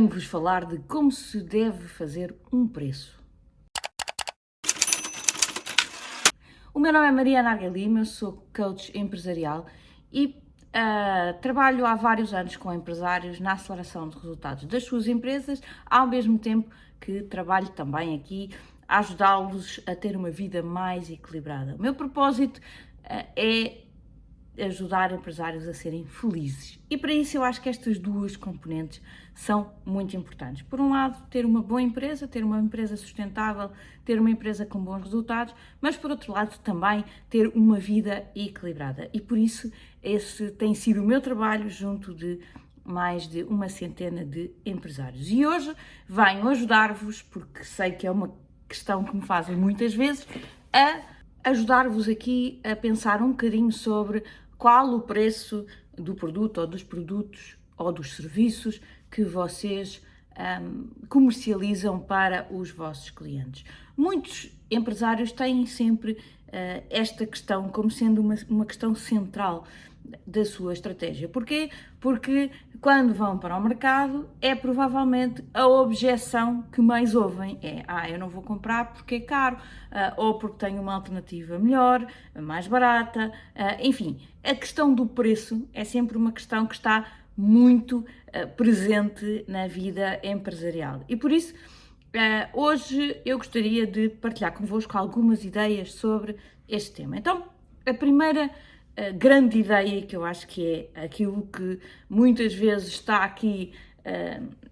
venho-vos falar de como se deve fazer um preço. O meu nome é Mariana eu sou coach empresarial e uh, trabalho há vários anos com empresários na aceleração de resultados das suas empresas, ao mesmo tempo que trabalho também aqui a ajudá-los a ter uma vida mais equilibrada. O meu propósito uh, é ajudar empresários a serem felizes. E para isso eu acho que estas duas componentes são muito importantes. Por um lado, ter uma boa empresa, ter uma empresa sustentável, ter uma empresa com bons resultados, mas por outro lado também ter uma vida equilibrada. E por isso esse tem sido o meu trabalho junto de mais de uma centena de empresários. E hoje venho ajudar-vos, porque sei que é uma questão que me fazem muitas vezes, a ajudar-vos aqui a pensar um bocadinho sobre qual o preço do produto ou dos produtos ou dos serviços que vocês um, comercializam para os vossos clientes. Muitos empresários têm sempre uh, esta questão como sendo uma, uma questão central da sua estratégia. Porquê? Porque quando vão para o mercado é provavelmente a objeção que mais ouvem é ah, eu não vou comprar porque é caro, uh, ou porque tenho uma alternativa melhor, mais barata, uh, enfim, a questão do preço é sempre uma questão que está muito uh, presente na vida empresarial. E por isso, hoje eu gostaria de partilhar convosco algumas ideias sobre este tema. Então, a primeira grande ideia que eu acho que é aquilo que muitas vezes está aqui uh,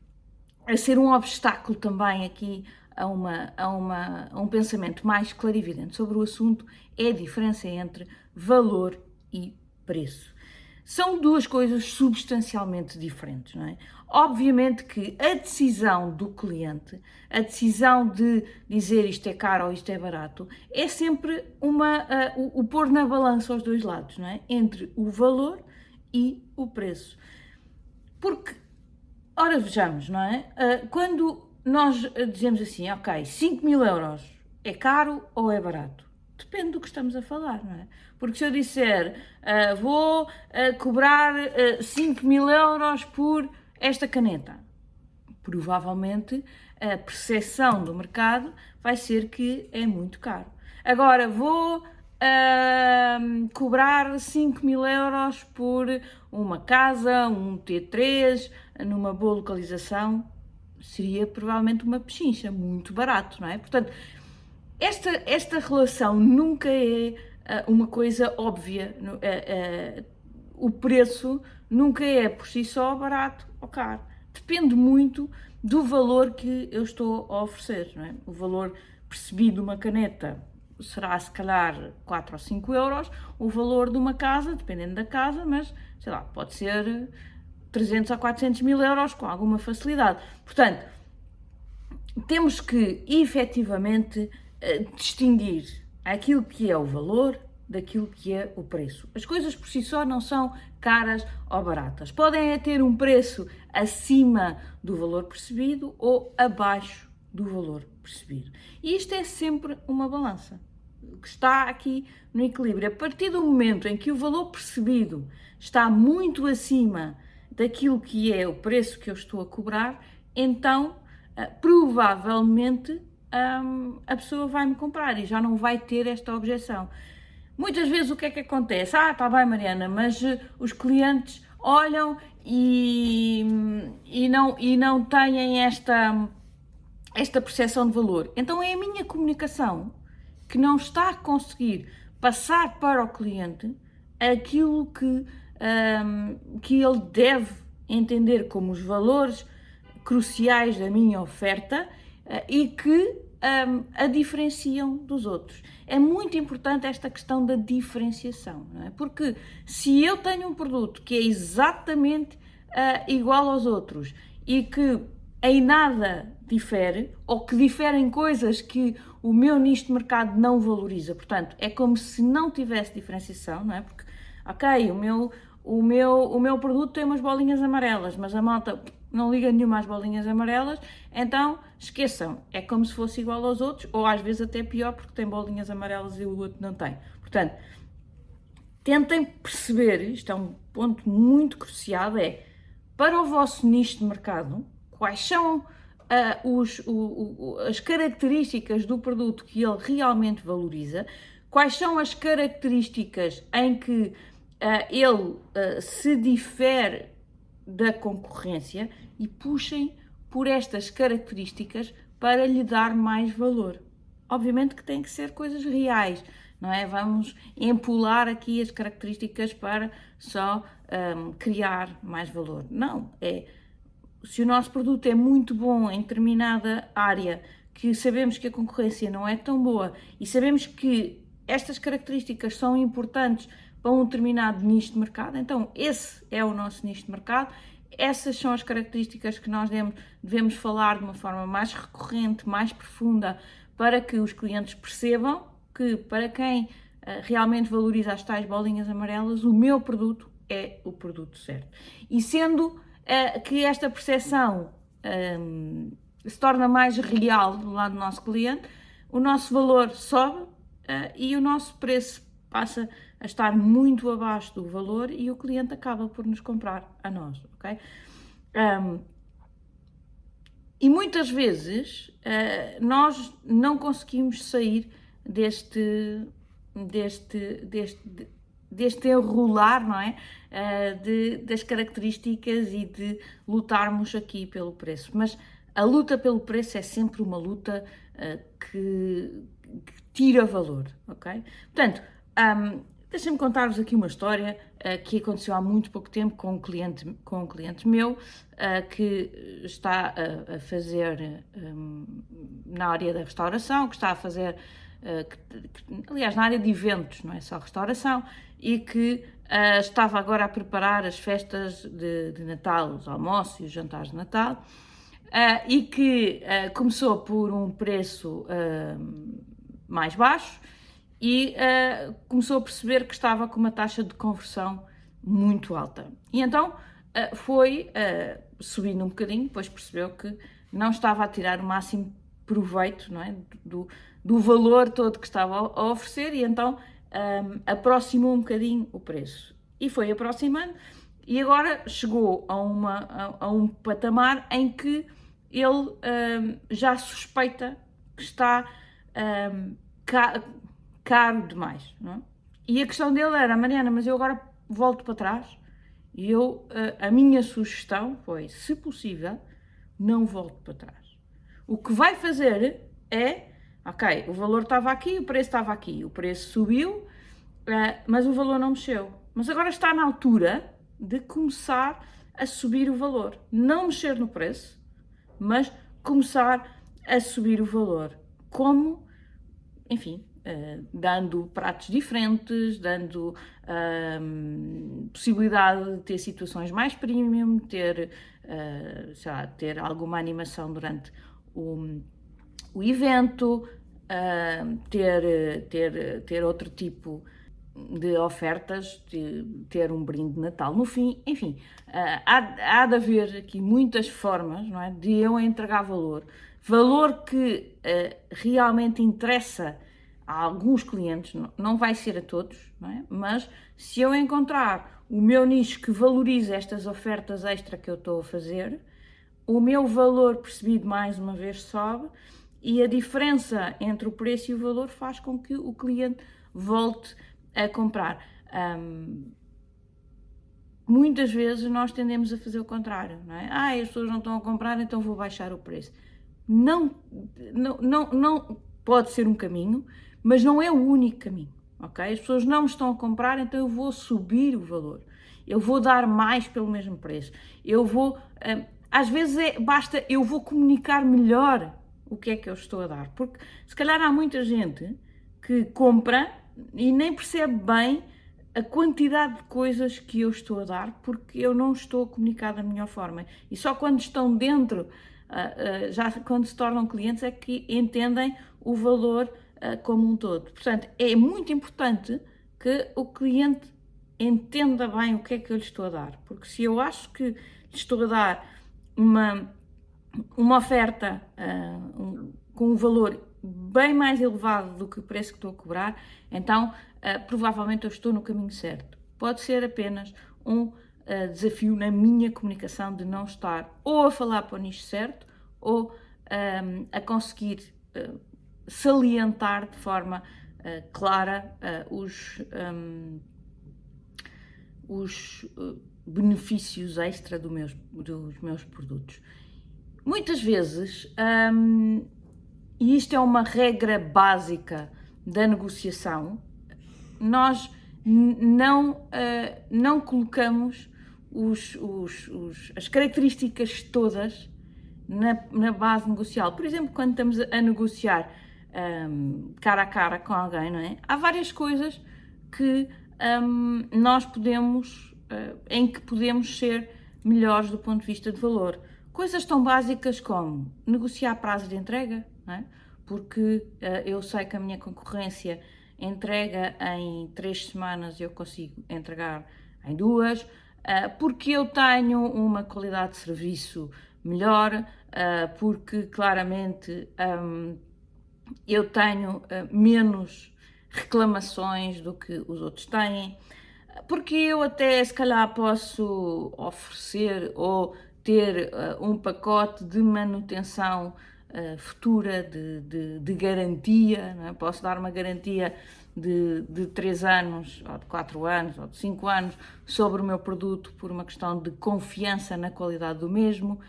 a ser um obstáculo também aqui a, uma, a, uma, a um pensamento mais clarividente sobre o assunto é a diferença entre valor e preço. São duas coisas substancialmente diferentes, não é? Obviamente que a decisão do cliente, a decisão de dizer isto é caro ou isto é barato, é sempre uma, uh, o, o pôr na balança os dois lados, não é? Entre o valor e o preço. Porque, ora vejamos, não é? Uh, quando nós dizemos assim, ok, 5 mil euros é caro ou é barato? Depende do que estamos a falar, não é? Porque se eu disser uh, vou uh, cobrar uh, 5 mil euros por esta caneta, provavelmente a percepção do mercado vai ser que é muito caro. Agora vou uh, cobrar 5 mil euros por uma casa, um T3, numa boa localização, seria provavelmente uma pechincha, muito barato, não é? Portanto, esta, esta relação nunca é uh, uma coisa óbvia. Uh, o preço nunca é por si só barato ou caro. Depende muito do valor que eu estou a oferecer. É? O valor percebido de uma caneta será se calhar 4 ou 5 euros. O valor de uma casa, dependendo da casa, mas sei lá, pode ser 300 a 400 mil euros com alguma facilidade. Portanto, temos que efetivamente distinguir aquilo que é o valor daquilo que é o preço. As coisas por si só não são caras ou baratas. Podem é ter um preço acima do valor percebido ou abaixo do valor percebido. E isto é sempre uma balança que está aqui no equilíbrio. A partir do momento em que o valor percebido está muito acima daquilo que é o preço que eu estou a cobrar, então eh, provavelmente um, a pessoa vai me comprar e já não vai ter esta objeção. Muitas vezes o que é que acontece? Ah, está bem, Mariana, mas uh, os clientes olham e, e, não, e não têm esta, esta percepção de valor. Então é a minha comunicação que não está a conseguir passar para o cliente aquilo que, um, que ele deve entender como os valores cruciais da minha oferta e que um, a diferenciam dos outros. É muito importante esta questão da diferenciação, é? porque se eu tenho um produto que é exatamente uh, igual aos outros e que em nada difere, ou que diferem coisas que o meu nicho de mercado não valoriza, portanto, é como se não tivesse diferenciação, não é? Porque, ok, o meu, o meu, o meu produto tem umas bolinhas amarelas, mas a malta não liga nenhuma às bolinhas amarelas, então esqueçam, é como se fosse igual aos outros, ou às vezes até pior porque tem bolinhas amarelas e o outro não tem. Portanto, tentem perceber, isto é um ponto muito crucial, é para o vosso nicho de mercado, quais são uh, os, o, o, as características do produto que ele realmente valoriza, quais são as características em que uh, ele uh, se difere da concorrência e puxem por estas características para lhe dar mais valor. Obviamente que tem que ser coisas reais, não é? Vamos empolar aqui as características para só um, criar mais valor. Não, é se o nosso produto é muito bom em determinada área, que sabemos que a concorrência não é tão boa e sabemos que estas características são importantes para um determinado nicho de mercado, então esse é o nosso nicho de mercado. Essas são as características que nós devemos, devemos falar de uma forma mais recorrente, mais profunda, para que os clientes percebam que, para quem uh, realmente valoriza as tais bolinhas amarelas, o meu produto é o produto certo. E sendo uh, que esta percepção um, se torna mais real do lado do nosso cliente, o nosso valor sobe uh, e o nosso preço passa a estar muito abaixo do valor e o cliente acaba por nos comprar a nós, ok? Um, e muitas vezes uh, nós não conseguimos sair deste, deste, deste, deste enrolar, não é? Uh, de, das características e de lutarmos aqui pelo preço. Mas a luta pelo preço é sempre uma luta uh, que, que, tira valor, ok? Portanto, um, Deixem-me contar-vos aqui uma história uh, que aconteceu há muito pouco tempo com um cliente, com um cliente meu uh, que está a, a fazer um, na área da restauração, que está a fazer, uh, que, que, aliás, na área de eventos, não é só restauração, e que estava agora a preparar as festas de, de, Natal, os almoços e os jantares de Natal, e que começou por um preço mais baixo e uh, começou a perceber que estava com uma taxa de conversão muito alta. E então uh, foi uh, subindo um bocadinho, depois percebeu que não estava a tirar o máximo proveito não é? do, do valor todo que estava a oferecer e então um, aproximou um bocadinho o preço. E foi aproximando e agora chegou a, uma, a, a um patamar em que ele um, já suspeita que está um, caro demais. É? E a questão dele era, Mariana, mas eu agora volto para trás. E eu, a, a minha sugestão foi, se possível, não volto para trás. O que vai fazer é, ok, o valor estava aqui, o preço estava aqui, o preço subiu, uh, mas o valor não mexeu. Mas agora está na altura de começar a subir o valor. Não mexer no preço, mas começar a subir o valor. Como, enfim, Uh, dando pratos diferentes, dando uh, possibilidade de ter situações mais premium, ter, uh, sei lá, ter alguma animação durante o, o evento, ter, ter, ter outro tipo de ofertas, de ter um brinde de Natal no fim, enfim, há, há de haver aqui muitas formas não é, de eu entregar valor, valor que realmente interessa a alguns clientes, não vai ser a todos, é? mas se eu encontrar o meu nicho que valoriza estas ofertas extra que eu estou a fazer, o meu valor percebido mais uma vez sobe e a diferença entre o preço e o valor faz com que o cliente volte a comprar. Um, muitas vezes nós tendemos a fazer o contrário, não é? Ah, as pessoas não estão a comprar, então vou baixar o preço. Não, não, não, não pode ser um caminho, mas não é o único caminho, ok? As pessoas não estão a comprar, então eu vou subir o valor. Eu vou dar mais pelo mesmo preço. Eu vou, hum, às vezes é, basta, eu vou comunicar melhor o que é que eu estou a dar, porque se calhar há muita gente que compra e nem percebe bem a quantidade de coisas que eu estou a dar porque eu não estou a comunicar da melhor forma. E só quando estão dentro, ah, ah, já quando se tornam clientes, é que entendem o valor como um todo. Portanto, é muito importante que o cliente entenda bem o que é que eu lhe estou a dar, porque se eu acho que lhe estou a dar uma, uma oferta uh, um, com um valor bem mais elevado do que o preço que estou a cobrar, então uh, provavelmente eu estou no caminho certo. Pode ser apenas um uh, desafio na minha comunicação de não estar ou a falar para o nicho certo ou um, a conseguir salientar de forma uh, clara os, um, os benefícios extra do meus, dos meus produtos. Muitas vezes, um, e isto é uma regra básica da negociação, nós não, uh, não colocamos os, os, os, as características todas na, na, base negocial. Por exemplo, quando estamos a, negociar um, cara a cara com alguém, não é? Há várias coisas que um, nós podemos, uh, em que podemos ser melhores do ponto de vista de valor. Coisas tão básicas como negociar prazo de entrega, não é? porque uh, eu sei que a minha concorrência entrega em três semanas, eu consigo entregar em duas, uh, porque eu tenho uma qualidade de serviço melhor, porque claramente um, eu tenho menos reclamações do que os outros têm, porque eu até se calhar posso oferecer ou ter um pacote de manutenção uh, futura, de, de, de garantia, é? posso dar uma garantia de, de 3 anos, ou de 4 anos, ou de 5 anos sobre o meu produto por uma questão de confiança na qualidade do mesmo,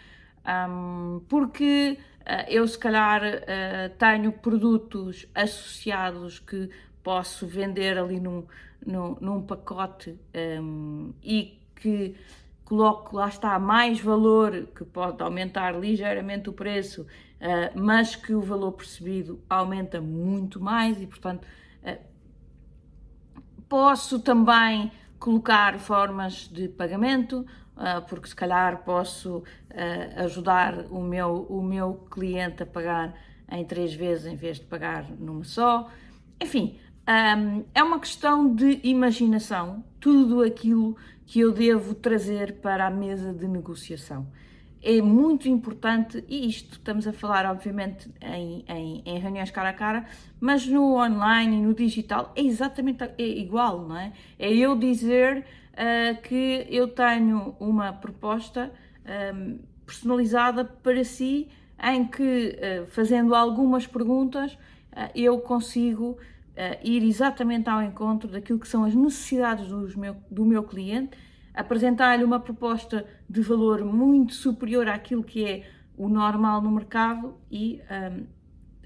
um, porque uh, eu se calhar uh, tenho produtos associados que posso vender ali num, num, num pacote um, e que coloco lá está mais valor, que pode aumentar ligeiramente o preço, uh, mas que o valor percebido aumenta muito mais e, portanto, posso também colocar formas de pagamento, porque se calhar posso ajudar o meu, o meu cliente a pagar em três vezes em vez de pagar numa só. Enfim, é uma questão de imaginação, tudo aquilo que eu devo trazer para a mesa de negociação. É muito importante, e isto estamos a falar, obviamente, em, em, em reuniões cara a cara, mas no online e no digital é exatamente é igual, não é? É eu dizer uh, que eu tenho uma proposta um, personalizada para si, em que, uh, fazendo algumas perguntas, uh, eu consigo ir exatamente ao encontro daquilo que são as necessidades meu, do meu cliente, apresentar-lhe uma proposta de valor muito superior àquilo que é o normal no mercado e um,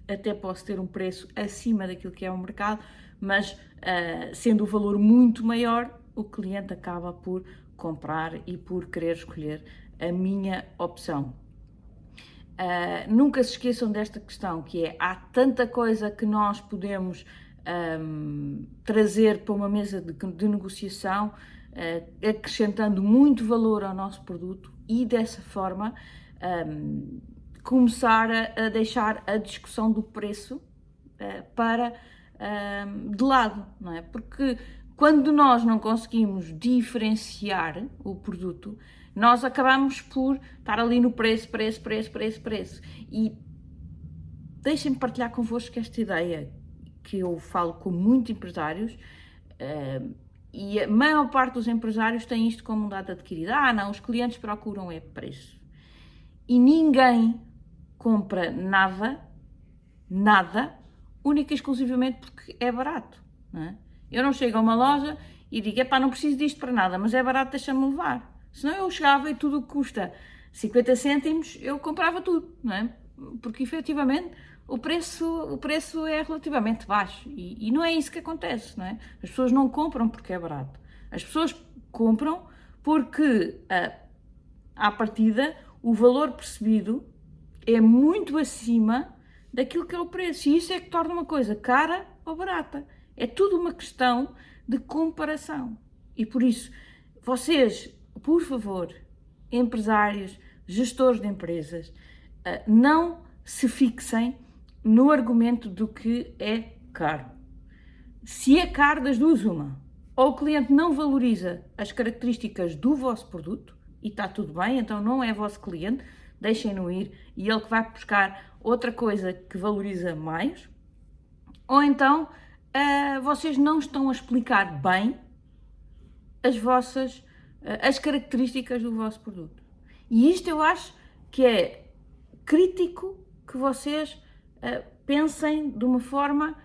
até posso ter um preço acima daquilo que é o mercado, mas uh, sendo o valor muito maior, o cliente acaba por comprar e por querer escolher a minha opção. Uh, nunca se esqueçam desta questão, que é há tanta coisa que nós podemos um, trazer para uma mesa de, de negociação, uh, acrescentando muito valor ao nosso produto e dessa forma um, começar a, a, deixar a discussão do preço uh, para um, de lado, não é? Porque quando nós não conseguimos diferenciar o produto, nós acabamos por estar ali no preço, preço, preço, preço, preço. E deixem-me partilhar convosco esta ideia que eu falo com muitos empresários uh, e a maior parte dos empresários tem isto como um dado adquirido. Ah, não, os clientes procuram é preço. E ninguém compra nada, nada, única e exclusivamente porque é barato. É? Eu não chego a uma loja e digo, epá, não preciso disto para nada, mas é barato, deixa-me levar. Senão eu chegava e tudo o que custa 50 cêntimos, eu comprava tudo, não é? Porque efetivamente o preço, o preço é relativamente baixo e, e, não é isso que acontece, não é? As pessoas não compram porque é barato. As pessoas compram porque, a, à partida, o valor percebido é muito acima daquilo que é o preço. E isso é que torna uma coisa cara ou barata. É tudo uma questão de comparação. E por isso, vocês, por favor, empresários, gestores de empresas, não se fixem no argumento do que é caro. Se é caro, das duas, uma. Ou o cliente não valoriza as características do vosso produto e está tudo bem, então não é vosso cliente, deixem-no ir e ele que vai buscar outra coisa que valoriza mais. Ou então uh, vocês não estão a explicar bem as vossas as características do vosso produto. E isto eu acho que é crítico que vocês uh, pensem de uma forma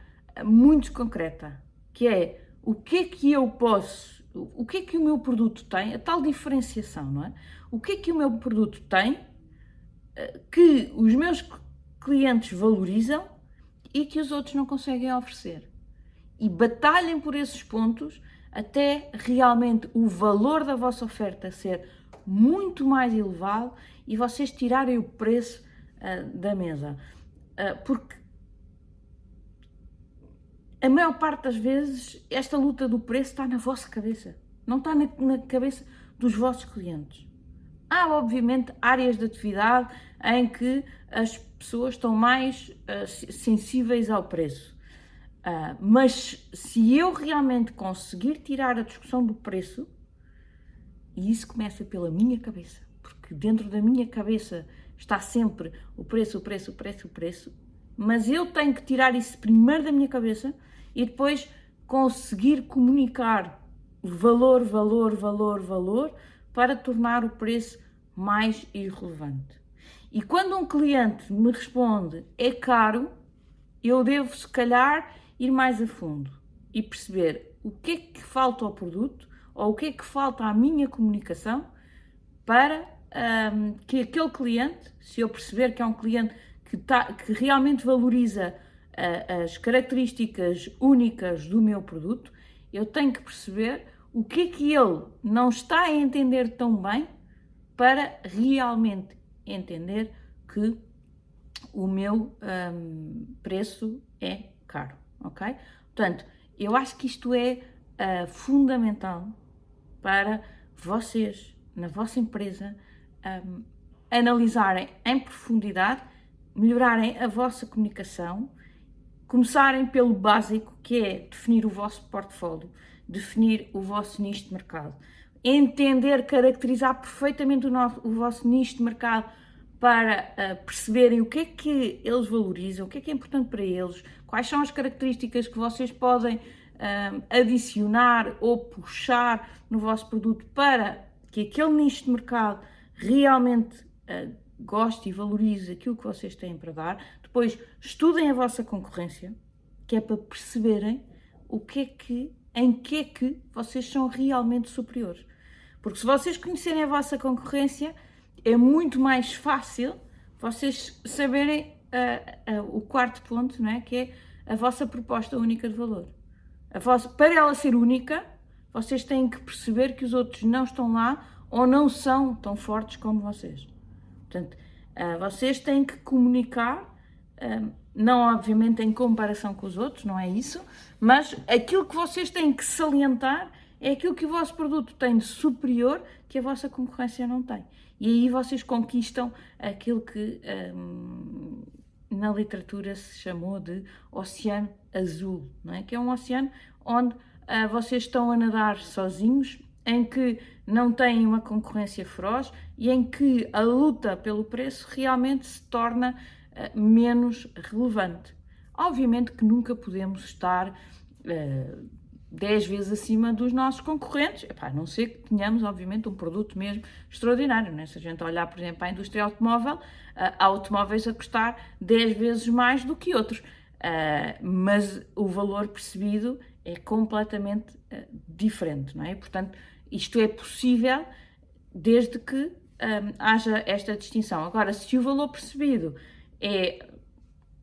muito concreta, que é o que é que eu posso, o que é que o meu produto tem, a tal diferenciação, não é? O que é que o meu produto tem uh, que os meus clientes valorizam e que os outros não conseguem oferecer. E batalhem por esses pontos até realmente o valor da vossa oferta ser muito mais elevado e vocês tirarem o preço uh, da mesa. Uh, porque a maior parte das vezes esta luta do preço está na vossa cabeça, não está na, na cabeça dos vossos clientes. Há, obviamente, áreas de atividade em que as pessoas estão mais uh, sensíveis ao preço. Uh, mas se eu realmente conseguir tirar a discussão do preço, e isso começa pela minha cabeça, porque dentro da minha cabeça está sempre o preço, o preço, o preço, o preço, mas eu tenho que tirar isso primeiro da minha cabeça e depois conseguir comunicar valor, valor, valor, valor para tornar o preço mais irrelevante. E quando um cliente me responde é caro, eu devo se calhar ir mais a fundo e perceber o que é que falta ao produto ou o que é que falta à minha comunicação para um, que aquele cliente, se eu perceber que é um cliente que, tá, que realmente valoriza uh, as características únicas do meu produto, eu tenho que perceber o que é que ele não está a entender tão bem para realmente entender que o meu um, preço é caro ok? Portanto, eu acho que isto é uh, fundamental para vocês, na vossa empresa, um, analisarem em profundidade, melhorarem a vossa comunicação, começarem pelo básico, que é definir o vosso portfólio, definir o vosso nicho de mercado, entender, caracterizar perfeitamente o, nosso, o vosso nicho de mercado para uh, perceberem o que é que eles valorizam, o que é que é importante para eles, quais são as características que vocês podem uh, adicionar ou puxar no vosso produto para que aquele nicho de mercado realmente uh, goste e valorize aquilo que vocês têm para dar. Depois, estudem a vossa concorrência, que é para perceberem o que é que, em que é que vocês são realmente superiores. Porque se vocês conhecerem a vossa concorrência, é muito mais fácil vocês saberem uh, uh, o quarto ponto, não é? que é a vossa proposta única de valor. Vossa, para ela ser única, vocês têm que perceber que os outros não estão lá ou não são tão fortes como vocês. Portanto, uh, vocês têm que comunicar, não obviamente em comparação com os outros, não é isso, mas aquilo que vocês têm que salientar é aquilo que o vosso produto tem de superior que a vossa concorrência não tem. E aí vocês conquistam aquilo que um, na literatura se chamou de oceano azul, não é? que é um oceano onde uh, vocês estão a nadar sozinhos, em que não têm uma concorrência feroz e em que a luta pelo preço realmente se torna uh, menos relevante. Obviamente que nunca podemos estar uh, 10 vezes acima dos nossos concorrentes, Epá, a não ser que tenhamos, obviamente, um produto mesmo extraordinário. Né? Se a gente olhar, por exemplo, para a indústria automóvel, uh, há automóveis a custar 10 vezes mais do que outros, uh, mas o valor percebido é completamente uh, diferente. Não é? Portanto, isto é possível desde que haja esta distinção. Agora, se o valor percebido é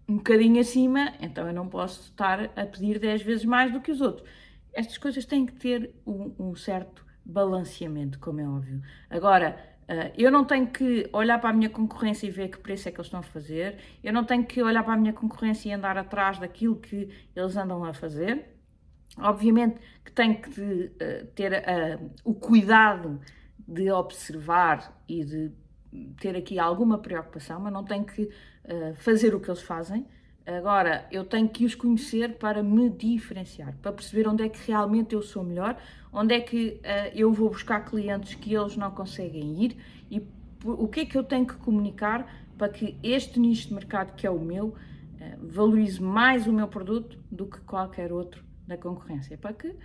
um bocadinho acima, então eu não posso estar a pedir 10 vezes mais do que os outros estas coisas têm que ter um, um certo balanceamento, como é óbvio. Agora, uh, eu não tenho que olhar para a minha concorrência e ver que preço é que eles estão a fazer, eu não tenho que olhar para a minha concorrência e andar atrás daquilo que eles andam a fazer. Obviamente que tenho que uh, ter uh, o cuidado de observar e de ter aqui alguma preocupação, mas não tenho que fazer o que eles fazem. Agora, eu tenho que os conhecer para me diferenciar, para perceber onde é que realmente eu sou melhor, onde é que uh, eu vou buscar clientes que eles não conseguem ir e o que é que eu tenho que comunicar para que este nicho de mercado que é o meu uh, valorize mais o meu produto do que qualquer outro da concorrência, para que uh,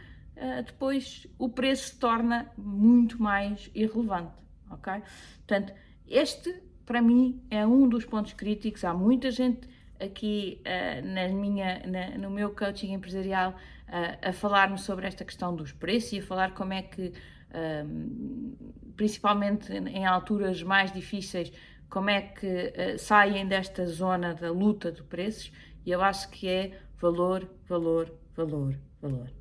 depois o preço se torna muito mais irrelevante, ok? Portanto, este para mim é um dos pontos críticos. Há muita gente aqui uh, na minha, na, no meu coaching empresarial uh, a falar-me sobre esta questão dos preços e a falar como é que, principalmente em alturas mais difíceis, como é que uh, saem desta zona da luta de preços e eu acho que é valor, valor, valor, valor.